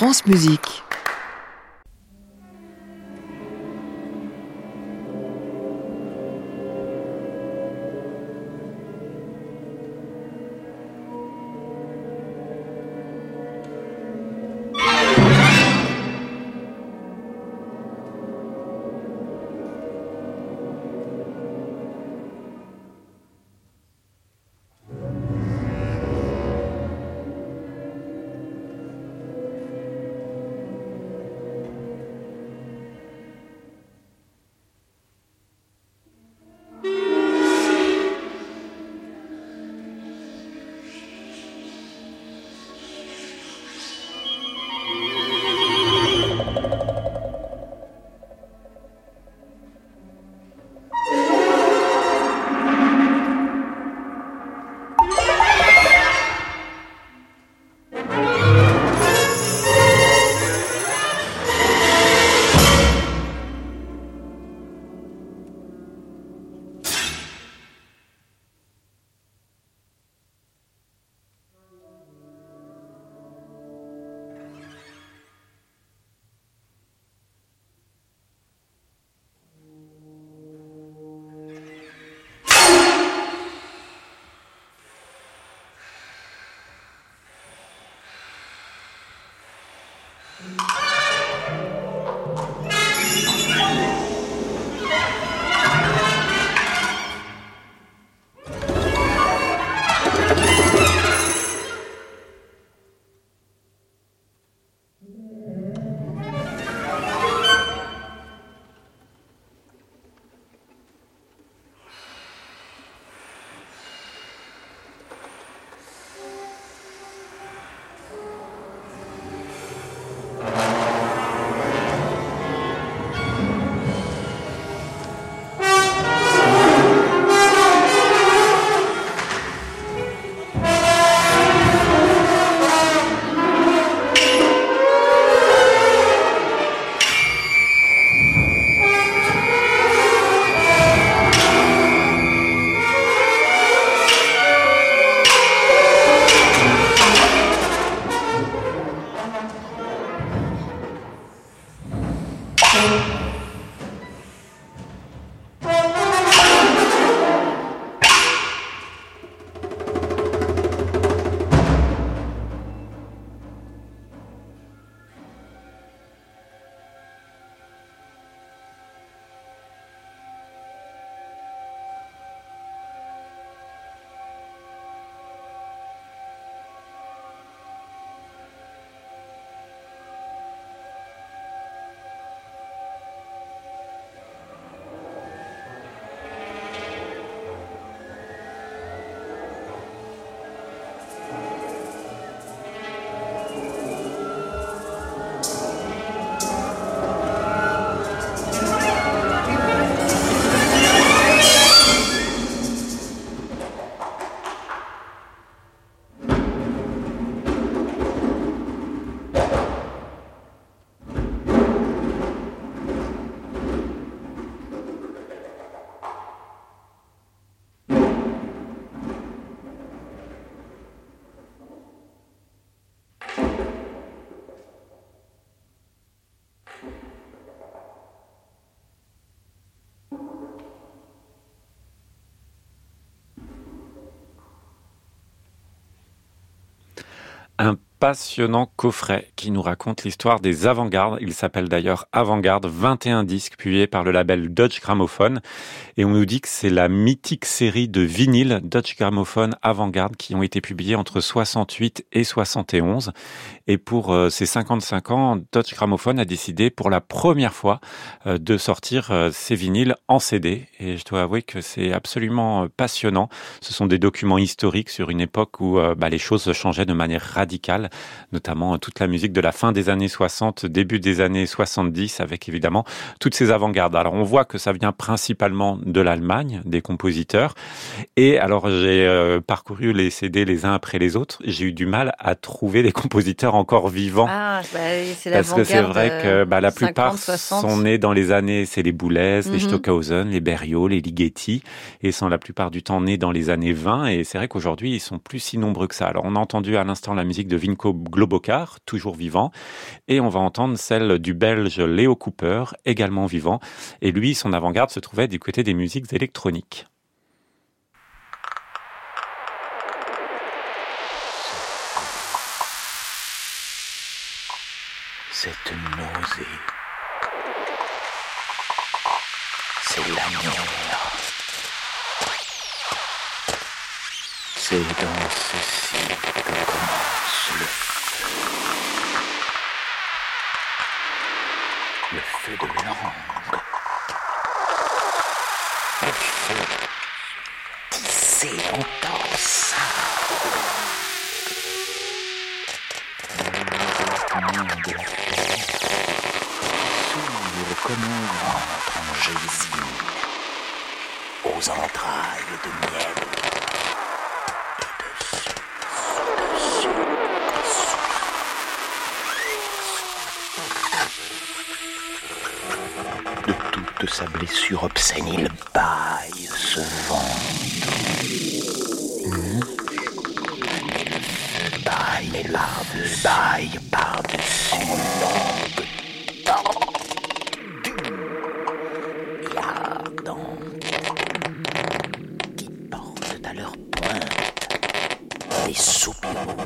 France Musique. Passionnant coffret qui nous raconte l'histoire des avant-gardes. Il s'appelle d'ailleurs Avant-garde, 21 disques publiés par le label Dutch Gramophone. Et on nous dit que c'est la mythique série de vinyles Dutch Gramophone Avant-garde qui ont été publiés entre 68 et 71. Et pour euh, ces 55 ans, Dutch Gramophone a décidé pour la première fois euh, de sortir euh, ces vinyles en CD. Et je dois avouer que c'est absolument passionnant. Ce sont des documents historiques sur une époque où bah, les choses changeaient de manière radicale notamment toute la musique de la fin des années 60, début des années 70, avec évidemment toutes ces avant-gardes. Alors on voit que ça vient principalement de l'Allemagne, des compositeurs. Et alors j'ai euh, parcouru les CD les uns après les autres. J'ai eu du mal à trouver des compositeurs encore vivants. Ah, bah, Parce que c'est vrai que bah, la plupart sont nés dans les années, c'est les Boulez, les mhm. Stockhausen, les Berriot, les Ligeti, et sont la plupart du temps nés dans les années 20. Et c'est vrai qu'aujourd'hui, ils sont plus si nombreux que ça. Alors on a entendu à l'instant la musique de Vin Globocar, toujours vivant, et on va entendre celle du belge Léo Cooper, également vivant, et lui, son avant-garde se trouvait du côté des musiques électroniques. Cette nausée, c'est l'amour. C'est dans ceci que commence le feu. Le feu de langue. Le feu tissé longtemps ça. Le de la comme un en Jésus aux entrailles de miel. De sa blessure obscène, il baille ce ventre. Mmh. Baille par-dessus, baille par-dessus, pointe des soupiraux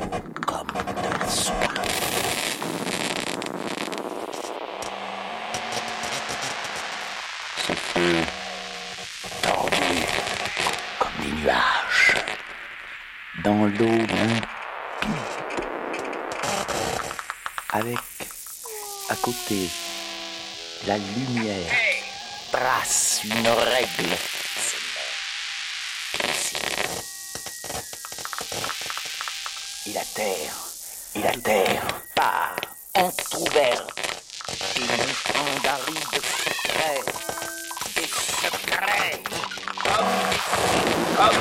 comme de la soif. Dans l'eau limpide. Avec à côté la lumière trace une règle. Et la terre, et la terre part entrouverte et montrant d'arides secrets, des secrets, comme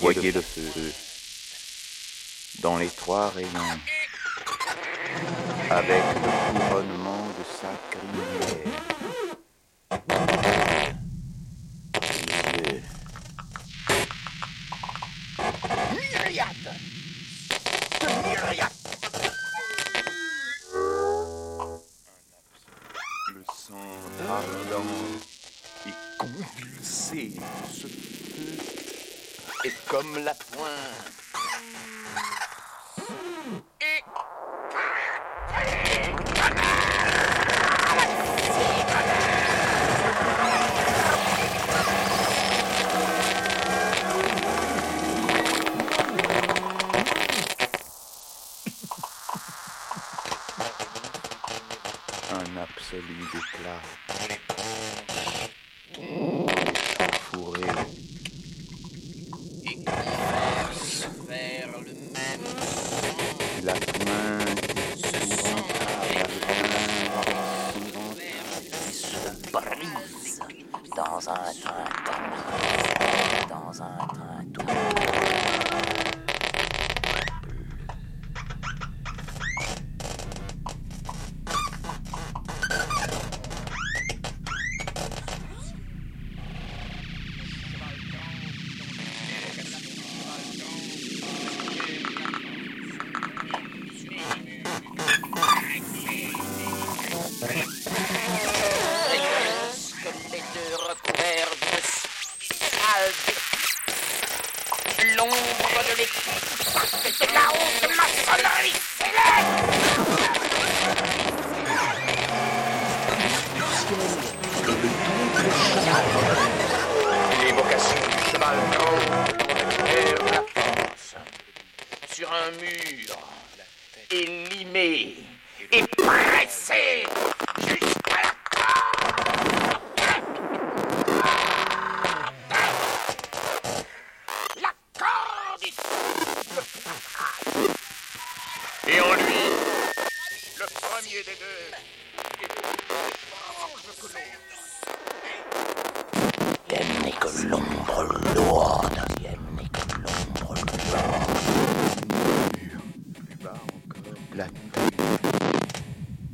voyer le feu dans les trois rayons. Avec la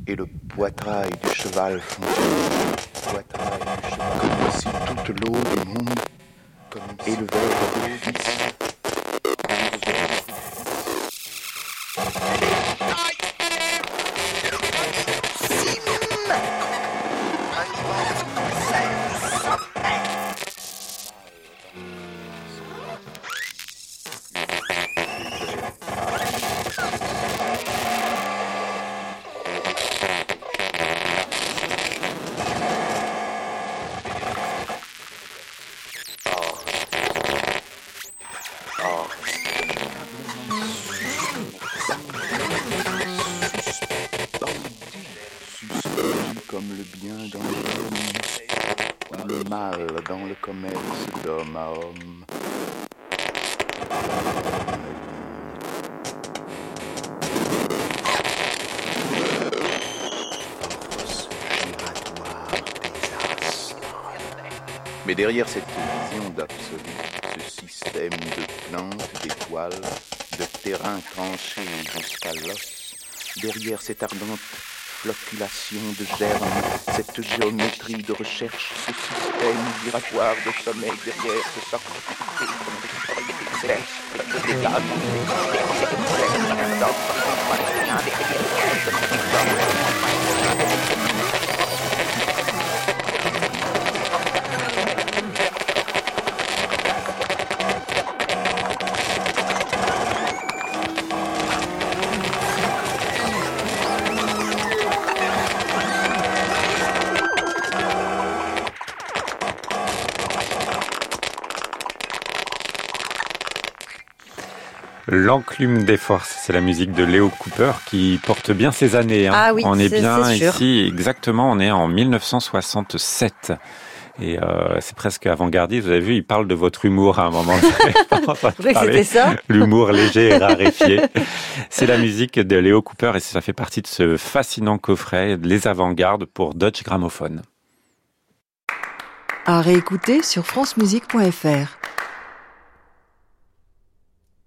et le poitrail du cheval font poitrail du cheval. Comme si toute l'eau du monde élevait le fils comme le mal dans le commerce d'homme à homme. Mais derrière cette vision d'absolu, ce système de plantes, d'étoiles, de terrain tranché jusqu'à l'os, derrière cette ardente flocculation de germes, cette géométrie de recherche, ce système migratoire de sommeil derrière ce socle L'enclume des forces, c'est la musique de Léo Cooper qui porte bien ses années. Hein. Ah oui, on est, bien ici, exactement, on est en 1967. Et euh, c'est presque avant-gardiste. Vous avez vu, il parle de votre humour à un moment. C'était ça. L'humour léger et raréfié. C'est la musique de Léo Cooper et ça fait partie de ce fascinant coffret Les Avant-Gardes pour Dutch Gramophone. À réécouter sur francemusique.fr.